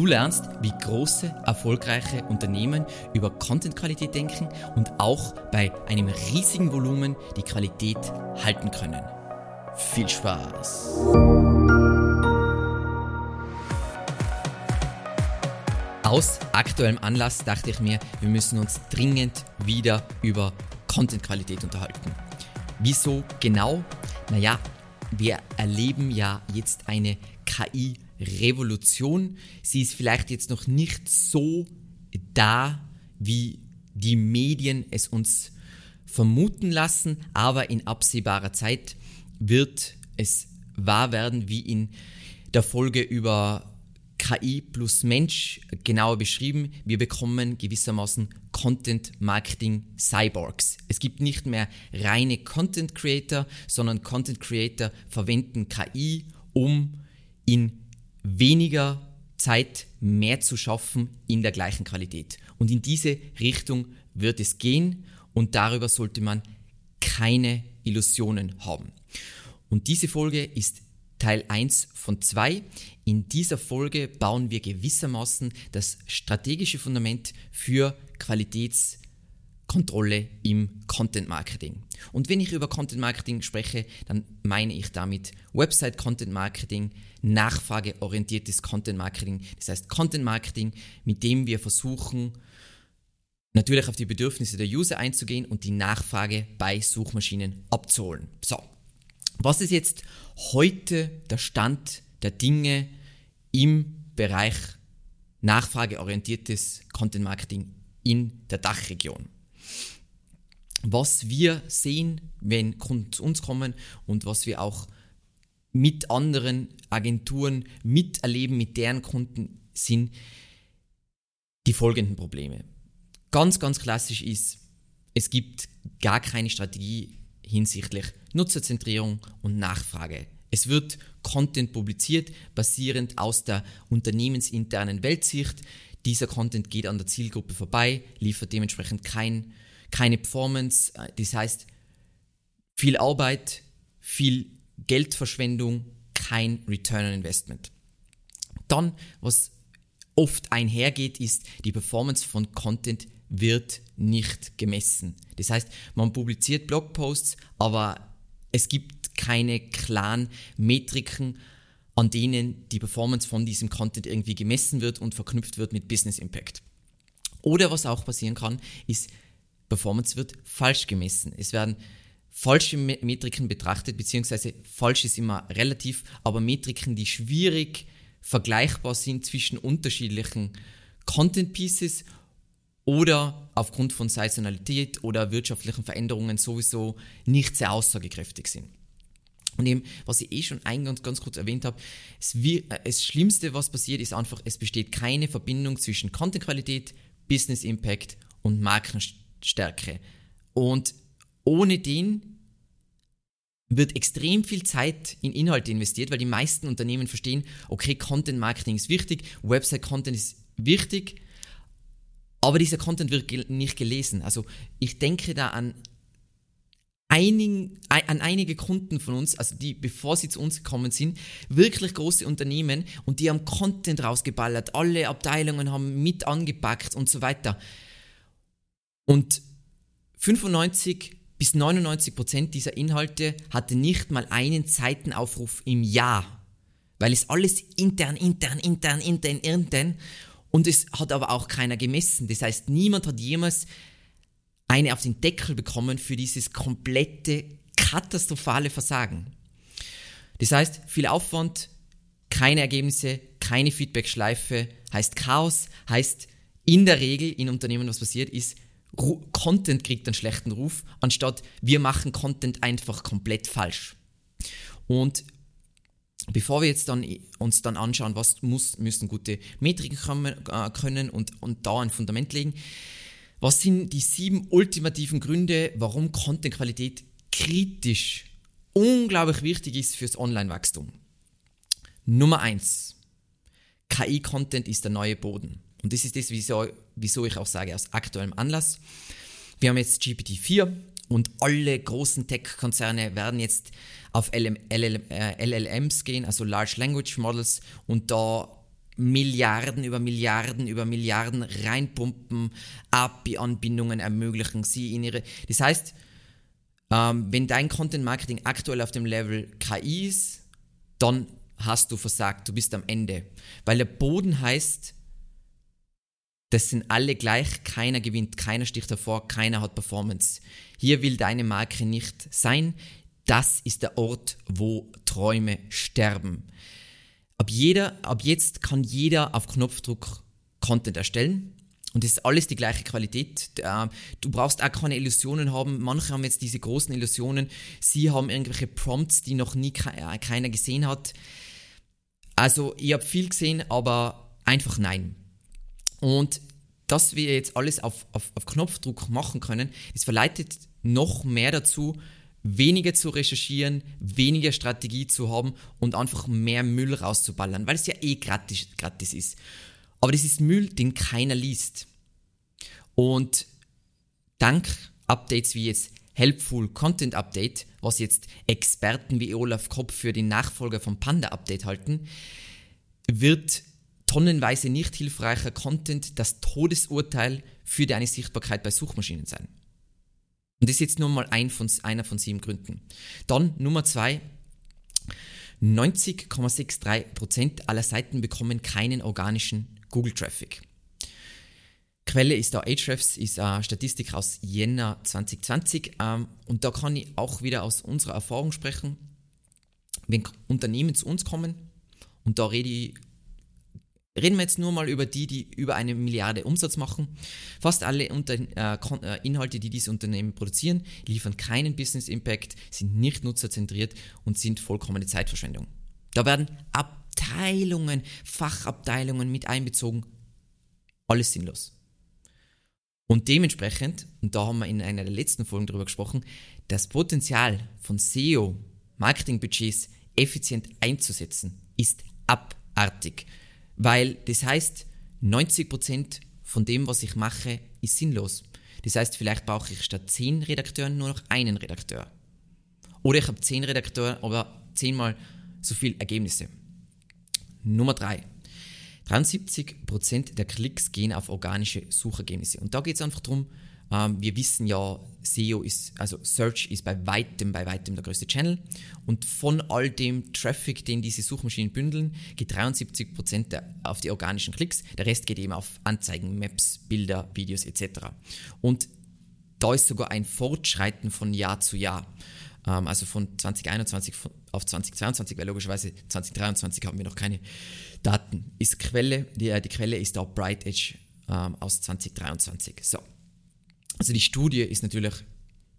Du lernst, wie große, erfolgreiche Unternehmen über Contentqualität denken und auch bei einem riesigen Volumen die Qualität halten können. Viel Spaß! Aus aktuellem Anlass dachte ich mir, wir müssen uns dringend wieder über Contentqualität unterhalten. Wieso genau? Naja, wir erleben ja jetzt eine KI-Revolution. Sie ist vielleicht jetzt noch nicht so da, wie die Medien es uns vermuten lassen, aber in absehbarer Zeit wird es wahr werden, wie in der Folge über KI plus Mensch genauer beschrieben. Wir bekommen gewissermaßen Content Marketing Cyborgs. Es gibt nicht mehr reine Content Creator, sondern Content Creator verwenden KI, um in weniger Zeit mehr zu schaffen in der gleichen Qualität. Und in diese Richtung wird es gehen und darüber sollte man keine Illusionen haben. Und diese Folge ist Teil 1 von 2. In dieser Folge bauen wir gewissermaßen das strategische Fundament für Qualitätskontrolle im Content Marketing. Und wenn ich über Content Marketing spreche, dann meine ich damit Website Content Marketing, nachfrageorientiertes Content Marketing. Das heißt Content Marketing, mit dem wir versuchen, natürlich auf die Bedürfnisse der User einzugehen und die Nachfrage bei Suchmaschinen abzuholen. So, was ist jetzt heute der Stand der Dinge im Bereich nachfrageorientiertes Content Marketing in der Dachregion? Was wir sehen, wenn Kunden zu uns kommen und was wir auch mit anderen Agenturen miterleben, mit deren Kunden, sind die folgenden Probleme. Ganz, ganz klassisch ist, es gibt gar keine Strategie hinsichtlich Nutzerzentrierung und Nachfrage. Es wird Content publiziert, basierend aus der unternehmensinternen Weltsicht. Dieser Content geht an der Zielgruppe vorbei, liefert dementsprechend kein, keine Performance. Das heißt, viel Arbeit, viel Geldverschwendung, kein Return on Investment. Dann, was oft einhergeht, ist die Performance von Content wird nicht gemessen. Das heißt, man publiziert Blogposts, aber es gibt keine klaren Metriken, an denen die Performance von diesem Content irgendwie gemessen wird und verknüpft wird mit Business Impact. Oder was auch passieren kann, ist, Performance wird falsch gemessen. Es werden falsche Metriken betrachtet, beziehungsweise falsch ist immer relativ, aber Metriken, die schwierig vergleichbar sind zwischen unterschiedlichen Content Pieces oder aufgrund von Saisonalität oder wirtschaftlichen Veränderungen sowieso nicht sehr aussagekräftig sind. Und eben, was ich eh schon eingangs ganz kurz erwähnt habe, es äh, das Schlimmste, was passiert, ist einfach, es besteht keine Verbindung zwischen Contentqualität, Business Impact und Markenstärke. Und ohne den wird extrem viel Zeit in Inhalte investiert, weil die meisten Unternehmen verstehen, okay, Content Marketing ist wichtig, Website Content ist wichtig, aber dieser Content wird nicht gelesen. Also ich denke da an, einigen, an einige Kunden von uns, also die, bevor sie zu uns gekommen sind, wirklich große Unternehmen und die haben Content rausgeballert, alle Abteilungen haben mit angepackt und so weiter. Und 95 bis 99 Prozent dieser Inhalte hatte nicht mal einen Seitenaufruf im Jahr, weil es alles intern, intern, intern, intern, intern und es hat aber auch keiner gemessen. Das heißt, niemand hat jemals eine auf den Deckel bekommen für dieses komplette katastrophale Versagen. Das heißt, viel Aufwand, keine Ergebnisse, keine Feedback-Schleife, heißt Chaos, heißt in der Regel in Unternehmen, was passiert ist, Content kriegt einen schlechten Ruf, anstatt wir machen Content einfach komplett falsch. Und Bevor wir jetzt dann, uns dann anschauen, was muss, müssen gute Metriken äh, können und, und da ein Fundament legen, was sind die sieben ultimativen Gründe, warum Contentqualität kritisch, unglaublich wichtig ist fürs Online-Wachstum? Nummer eins: KI-Content ist der neue Boden. Und das ist das, wieso, wieso ich auch sage, aus aktuellem Anlass. Wir haben jetzt GPT-4 und alle großen Tech-Konzerne werden jetzt auf LM, LLM, äh, LLMs gehen, also Large Language Models, und da Milliarden über Milliarden über Milliarden reinpumpen, API-Anbindungen ermöglichen sie in ihre. Das heißt, ähm, wenn dein Content Marketing aktuell auf dem Level KI ist, dann hast du versagt, du bist am Ende. Weil der Boden heißt, das sind alle gleich, keiner gewinnt, keiner sticht hervor, keiner hat Performance. Hier will deine Marke nicht sein. Das ist der Ort, wo Träume sterben. Ab, jeder, ab jetzt kann jeder auf Knopfdruck Content erstellen. Und das ist alles die gleiche Qualität. Du brauchst auch keine Illusionen haben. Manche haben jetzt diese großen Illusionen. Sie haben irgendwelche Prompts, die noch nie äh, keiner gesehen hat. Also, ich habe viel gesehen, aber einfach nein. Und dass wir jetzt alles auf, auf, auf Knopfdruck machen können, das verleitet noch mehr dazu, weniger zu recherchieren, weniger Strategie zu haben und einfach mehr Müll rauszuballern, weil es ja eh gratis, gratis ist. Aber das ist Müll, den keiner liest. Und dank Updates wie jetzt Helpful Content Update, was jetzt Experten wie Olaf Kopp für den Nachfolger vom Panda Update halten, wird tonnenweise nicht hilfreicher Content das Todesurteil für deine Sichtbarkeit bei Suchmaschinen sein. Und das ist jetzt nur mal ein von, einer von sieben Gründen. Dann Nummer zwei. 90,63% aller Seiten bekommen keinen organischen Google-Traffic. Quelle ist da Ahrefs, ist eine Statistik aus Jänner 2020 ähm, und da kann ich auch wieder aus unserer Erfahrung sprechen. Wenn Unternehmen zu uns kommen und da rede ich Reden wir jetzt nur mal über die, die über eine Milliarde Umsatz machen. Fast alle Unter äh, äh, Inhalte, die diese Unternehmen produzieren, liefern keinen Business Impact, sind nicht nutzerzentriert und sind vollkommene Zeitverschwendung. Da werden Abteilungen, Fachabteilungen mit einbezogen. Alles sinnlos. Und dementsprechend, und da haben wir in einer der letzten Folgen darüber gesprochen, das Potenzial von SEO, Marketingbudgets effizient einzusetzen, ist abartig. Weil das heißt, 90% von dem, was ich mache, ist sinnlos. Das heißt, vielleicht brauche ich statt 10 Redakteuren nur noch einen Redakteur. Oder ich habe 10 Redakteure, aber 10 mal so viele Ergebnisse. Nummer 3. 73% der Klicks gehen auf organische Suchergebnisse. Und da geht es einfach darum, ähm, wir wissen ja, SEO ist, also Search ist bei weitem, bei weitem der größte Channel. Und von all dem Traffic, den diese Suchmaschinen bündeln, geht 73% auf die organischen Klicks. Der Rest geht eben auf Anzeigen, Maps, Bilder, Videos etc. Und da ist sogar ein Fortschreiten von Jahr zu Jahr. Ähm, also von 2021 auf 2022, weil logischerweise 2023 haben wir noch keine Daten. Ist Quelle, die, äh, die Quelle ist da Bright Edge ähm, aus 2023. So. Also die Studie ist natürlich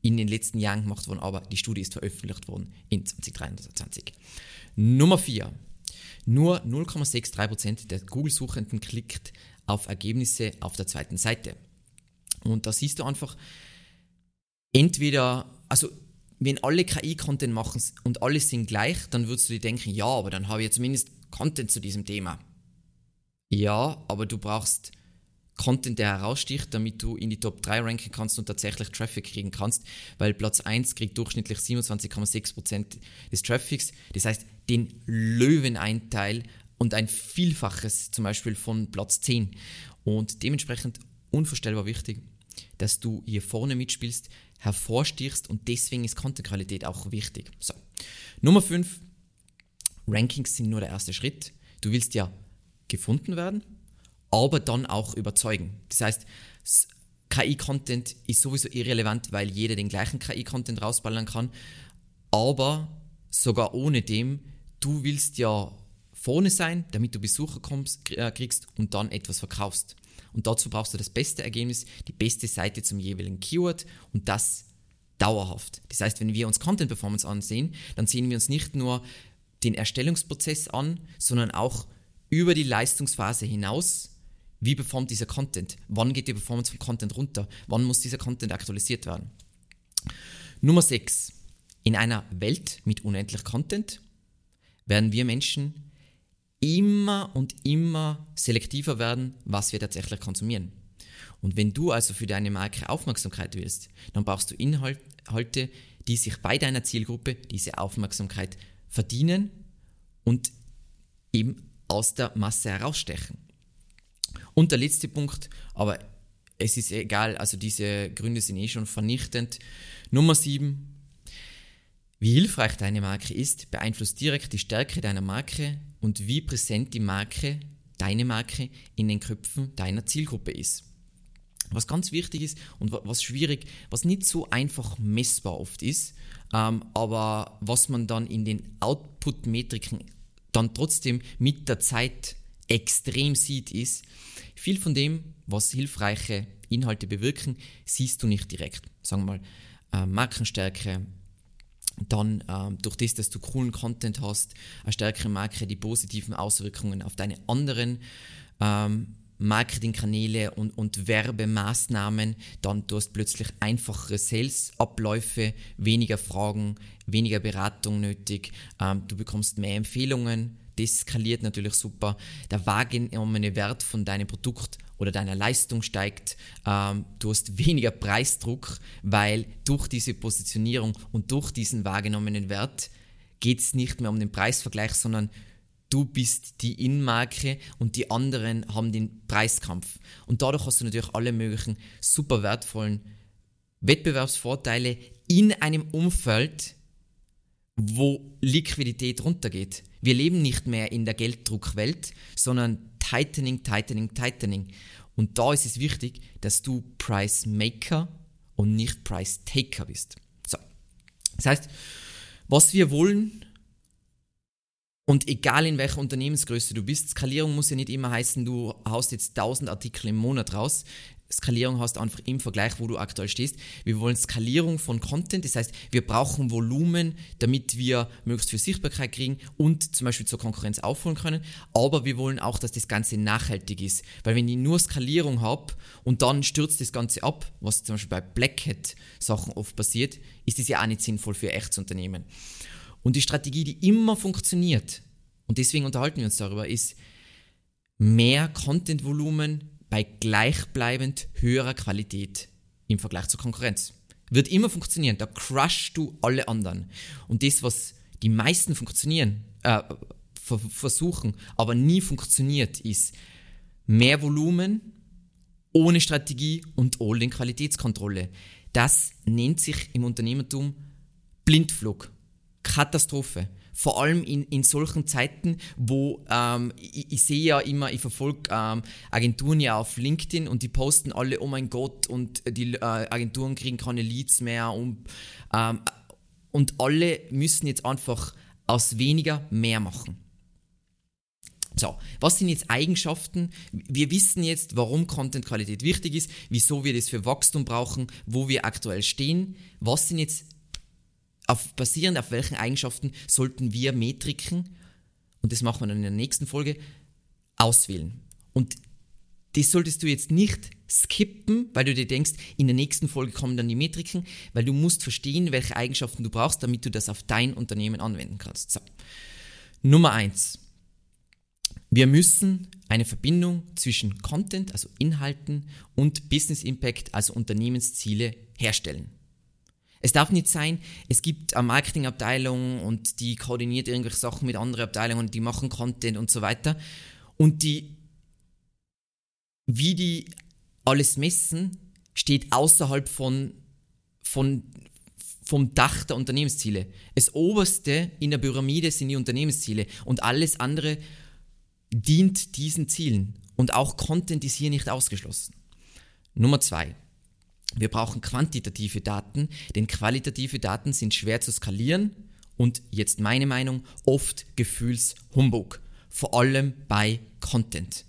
in den letzten Jahren gemacht worden, aber die Studie ist veröffentlicht worden in 2023. Nummer 4. Nur 0,63% der Google-Suchenden klickt auf Ergebnisse auf der zweiten Seite. Und da siehst du einfach, entweder, also wenn alle KI-Content machen und alle sind gleich, dann würdest du dir denken, ja, aber dann habe ich ja zumindest Content zu diesem Thema. Ja, aber du brauchst Content, der heraussticht, damit du in die Top 3 ranken kannst und tatsächlich Traffic kriegen kannst, weil Platz 1 kriegt durchschnittlich 27,6% des Traffics. Das heißt, den Löweneinteil und ein Vielfaches zum Beispiel von Platz 10. Und dementsprechend unvorstellbar wichtig, dass du hier vorne mitspielst, hervorstichst und deswegen ist Content-Qualität auch wichtig. So. Nummer 5. Rankings sind nur der erste Schritt. Du willst ja gefunden werden aber dann auch überzeugen. Das heißt, KI-Content ist sowieso irrelevant, weil jeder den gleichen KI-Content rausballern kann. Aber sogar ohne dem, du willst ja vorne sein, damit du Besucher kommst, äh, kriegst und dann etwas verkaufst. Und dazu brauchst du das beste Ergebnis, die beste Seite zum jeweiligen Keyword und das dauerhaft. Das heißt, wenn wir uns Content Performance ansehen, dann sehen wir uns nicht nur den Erstellungsprozess an, sondern auch über die Leistungsphase hinaus wie performt dieser Content? Wann geht die Performance vom Content runter? Wann muss dieser Content aktualisiert werden? Nummer 6. In einer Welt mit unendlich Content werden wir Menschen immer und immer selektiver werden, was wir tatsächlich konsumieren. Und wenn du also für deine Marke Aufmerksamkeit willst, dann brauchst du Inhalte, die sich bei deiner Zielgruppe diese Aufmerksamkeit verdienen und eben aus der Masse herausstechen. Und der letzte Punkt, aber es ist egal, also diese Gründe sind eh schon vernichtend. Nummer 7. Wie hilfreich deine Marke ist, beeinflusst direkt die Stärke deiner Marke und wie präsent die Marke, deine Marke, in den Köpfen deiner Zielgruppe ist. Was ganz wichtig ist und was schwierig, was nicht so einfach messbar oft ist, ähm, aber was man dann in den Output-Metriken dann trotzdem mit der Zeit extrem sieht, ist, viel von dem, was hilfreiche Inhalte bewirken, siehst du nicht direkt. Sagen wir mal, äh, Markenstärke, dann ähm, durch das, dass du coolen Content hast, eine stärkere Marke, die positiven Auswirkungen auf deine anderen ähm, Marketingkanäle und, und Werbemaßnahmen, dann du hast plötzlich einfachere Sales-Abläufe, weniger Fragen, weniger Beratung nötig, ähm, du bekommst mehr Empfehlungen, das skaliert natürlich super, der wahrgenommene Wert von deinem Produkt oder deiner Leistung steigt, ähm, du hast weniger Preisdruck, weil durch diese Positionierung und durch diesen wahrgenommenen Wert geht es nicht mehr um den Preisvergleich, sondern du bist die In-Marke und die anderen haben den Preiskampf. Und dadurch hast du natürlich alle möglichen super wertvollen Wettbewerbsvorteile in einem Umfeld, wo Liquidität runtergeht. Wir leben nicht mehr in der Gelddruckwelt, sondern Tightening, Tightening, Tightening. Und da ist es wichtig, dass du Price Maker und nicht Price Taker bist. So. Das heißt, was wir wollen, und egal in welcher Unternehmensgröße du bist, Skalierung muss ja nicht immer heißen, du haust jetzt 1000 Artikel im Monat raus. Skalierung hast einfach im Vergleich, wo du aktuell stehst. Wir wollen Skalierung von Content, das heißt, wir brauchen Volumen, damit wir möglichst viel Sichtbarkeit kriegen und zum Beispiel zur Konkurrenz aufholen können. Aber wir wollen auch, dass das Ganze nachhaltig ist. Weil wenn ich nur Skalierung habe und dann stürzt das Ganze ab, was zum Beispiel bei Black Hat Sachen oft passiert, ist das ja auch nicht sinnvoll für echtes Unternehmen. Und die Strategie, die immer funktioniert, und deswegen unterhalten wir uns darüber, ist mehr Content-Volumen bei gleichbleibend höherer Qualität im Vergleich zur Konkurrenz. Wird immer funktionieren, da crushst du alle anderen. Und das, was die meisten funktionieren, äh, versuchen, aber nie funktioniert, ist mehr Volumen ohne Strategie und in Qualitätskontrolle. Das nennt sich im Unternehmertum Blindflug. Katastrophe. Vor allem in, in solchen Zeiten, wo ähm, ich, ich, sehe ja immer, ich verfolge ähm, Agenturen ja auf LinkedIn und die posten alle, oh mein Gott, und die äh, Agenturen kriegen keine Leads mehr und, ähm, und alle müssen jetzt einfach aus weniger mehr machen. So, was sind jetzt Eigenschaften? Wir wissen jetzt, warum Content-Qualität wichtig ist, wieso wir das für Wachstum brauchen, wo wir aktuell stehen. Was sind jetzt auf, basierend auf welchen Eigenschaften sollten wir Metriken, und das machen wir dann in der nächsten Folge, auswählen. Und das solltest du jetzt nicht skippen, weil du dir denkst, in der nächsten Folge kommen dann die Metriken, weil du musst verstehen, welche Eigenschaften du brauchst, damit du das auf dein Unternehmen anwenden kannst. So. Nummer eins: Wir müssen eine Verbindung zwischen Content, also Inhalten, und Business Impact, also Unternehmensziele, herstellen. Es darf nicht sein, es gibt eine Marketingabteilung und die koordiniert irgendwelche Sachen mit anderen Abteilungen und die machen Content und so weiter. Und die, wie die alles messen, steht außerhalb von, von, vom Dach der Unternehmensziele. Das oberste in der Pyramide sind die Unternehmensziele und alles andere dient diesen Zielen. Und auch Content ist hier nicht ausgeschlossen. Nummer zwei. Wir brauchen quantitative Daten, denn qualitative Daten sind schwer zu skalieren und jetzt meine Meinung, oft Gefühlshumbug, vor allem bei Content.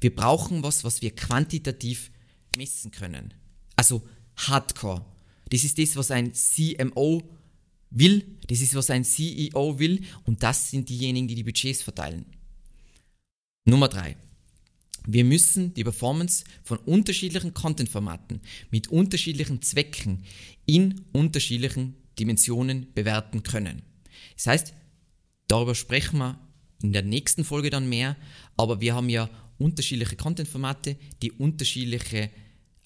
Wir brauchen was, was wir quantitativ messen können. Also Hardcore. Das ist das, was ein CMO will, das ist, was ein CEO will und das sind diejenigen, die die Budgets verteilen. Nummer drei. Wir müssen die Performance von unterschiedlichen Content-Formaten mit unterschiedlichen Zwecken in unterschiedlichen Dimensionen bewerten können. Das heißt, darüber sprechen wir in der nächsten Folge dann mehr, aber wir haben ja unterschiedliche Content-Formate, die unterschiedliche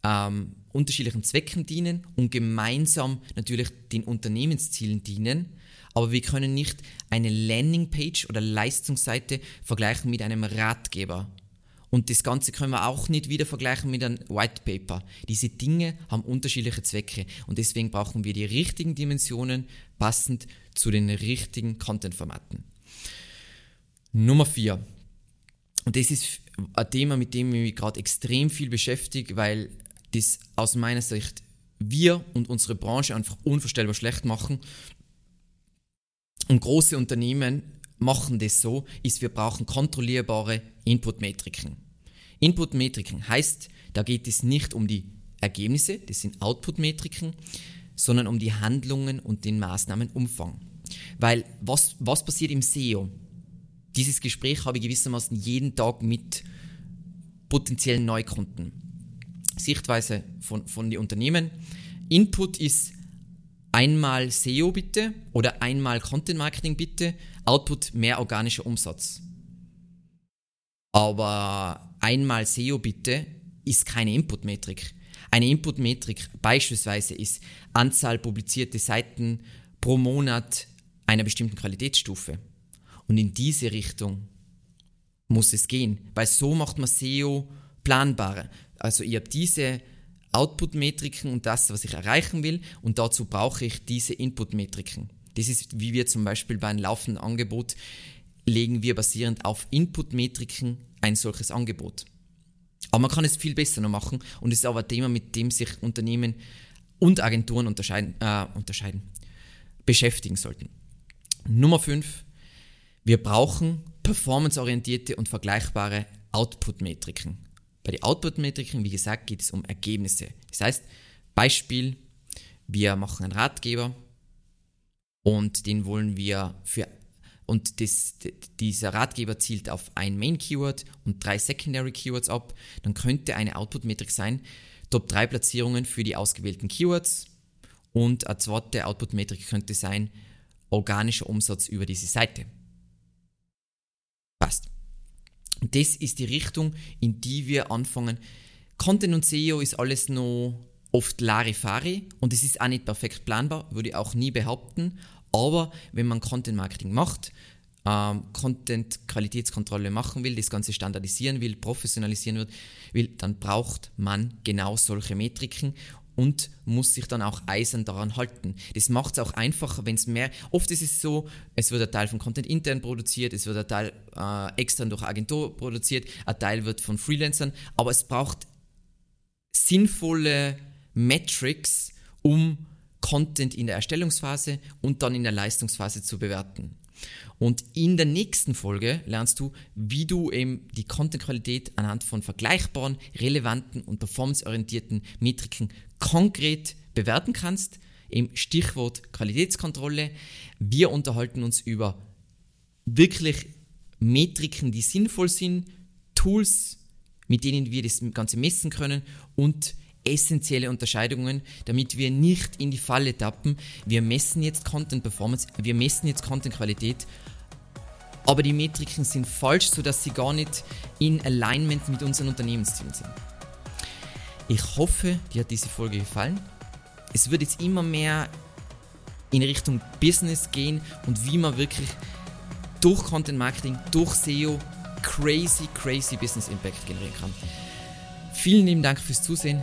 ähm, unterschiedlichen Zwecken dienen und gemeinsam natürlich den Unternehmenszielen dienen. Aber wir können nicht eine Landingpage oder Leistungsseite vergleichen mit einem Ratgeber. Und das Ganze können wir auch nicht wieder vergleichen mit einem White Paper. Diese Dinge haben unterschiedliche Zwecke und deswegen brauchen wir die richtigen Dimensionen passend zu den richtigen Content-Formaten. Nummer 4. Und das ist ein Thema, mit dem ich mich gerade extrem viel beschäftige, weil das aus meiner Sicht wir und unsere Branche einfach unvorstellbar schlecht machen. Und große Unternehmen machen das so, ist, wir brauchen kontrollierbare Input-Metriken. Input-Metriken heißt, da geht es nicht um die Ergebnisse, das sind Output-Metriken, sondern um die Handlungen und den Maßnahmenumfang. Weil was, was passiert im SEO? Dieses Gespräch habe ich gewissermaßen jeden Tag mit potenziellen Neukunden. Sichtweise von, von den Unternehmen. Input ist einmal SEO bitte oder einmal Content Marketing bitte, Output mehr organischer Umsatz. Aber einmal SEO bitte ist keine Input-Metrik. Eine Input-Metrik beispielsweise ist Anzahl publizierte Seiten pro Monat einer bestimmten Qualitätsstufe. Und in diese Richtung muss es gehen, weil so macht man SEO planbarer. Also ich habe diese Output-Metriken und das, was ich erreichen will. Und dazu brauche ich diese Input-Metriken. Das ist, wie wir zum Beispiel bei einem laufenden Angebot legen wir basierend auf Input-Metriken ein solches Angebot. Aber man kann es viel besser noch machen und es ist aber ein Thema, mit dem sich Unternehmen und Agenturen unterscheiden, äh, unterscheiden beschäftigen sollten. Nummer 5. Wir brauchen performanceorientierte und vergleichbare Output-Metriken. Bei den Output-Metriken, wie gesagt, geht es um Ergebnisse. Das heißt, Beispiel, wir machen einen Ratgeber und den wollen wir für und das, dieser Ratgeber zielt auf ein Main-Keyword und drei Secondary Keywords ab, dann könnte eine Output-Metrik sein, Top 3 Platzierungen für die ausgewählten Keywords und eine zweite Output-Metrik könnte sein, organischer Umsatz über diese Seite. Passt. Das ist die Richtung, in die wir anfangen. Content und SEO ist alles noch oft Larifari und es ist auch nicht perfekt planbar, würde ich auch nie behaupten. Aber wenn man Content Marketing macht, ähm, Content Qualitätskontrolle machen will, das Ganze standardisieren will, professionalisieren will, dann braucht man genau solche Metriken und muss sich dann auch eisern daran halten. Das macht es auch einfacher, wenn es mehr. Oft ist es so, es wird ein Teil von Content intern produziert, es wird ein Teil äh, extern durch Agentur produziert, ein Teil wird von Freelancern, aber es braucht sinnvolle Metrics, um Content in der Erstellungsphase und dann in der Leistungsphase zu bewerten. Und in der nächsten Folge lernst du, wie du eben die Content-Qualität anhand von vergleichbaren, relevanten und performanceorientierten Metriken konkret bewerten kannst. Im Stichwort Qualitätskontrolle. Wir unterhalten uns über wirklich Metriken, die sinnvoll sind, Tools, mit denen wir das Ganze messen können und essentielle Unterscheidungen, damit wir nicht in die Falle tappen. Wir messen jetzt Content Performance, wir messen jetzt Content Qualität, aber die Metriken sind falsch, sodass sie gar nicht in Alignment mit unseren Unternehmenszielen sind. Ich hoffe, dir hat diese Folge gefallen. Es wird jetzt immer mehr in Richtung Business gehen und wie man wirklich durch Content Marketing, durch SEO crazy, crazy Business Impact generieren kann. Vielen lieben Dank fürs Zusehen